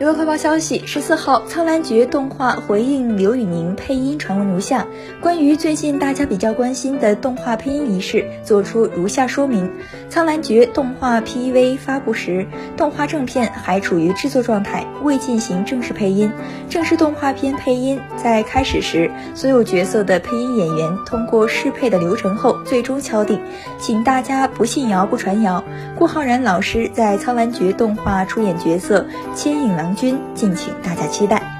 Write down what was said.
娱乐快报消息：十四号，《苍兰诀》动画回应刘宇宁配音传闻如下。关于最近大家比较关心的动画配音一事，做出如下说明：《苍兰诀》动画 PV 发布时，动画正片还处于制作状态，未进行正式配音。正式动画片配音在开始时，所有角色的配音演员通过适配的流程后，最终敲定。请大家不信谣不传谣。顾浩然老师在《苍兰诀》动画出演角色牵引狼。君，敬请大家期待。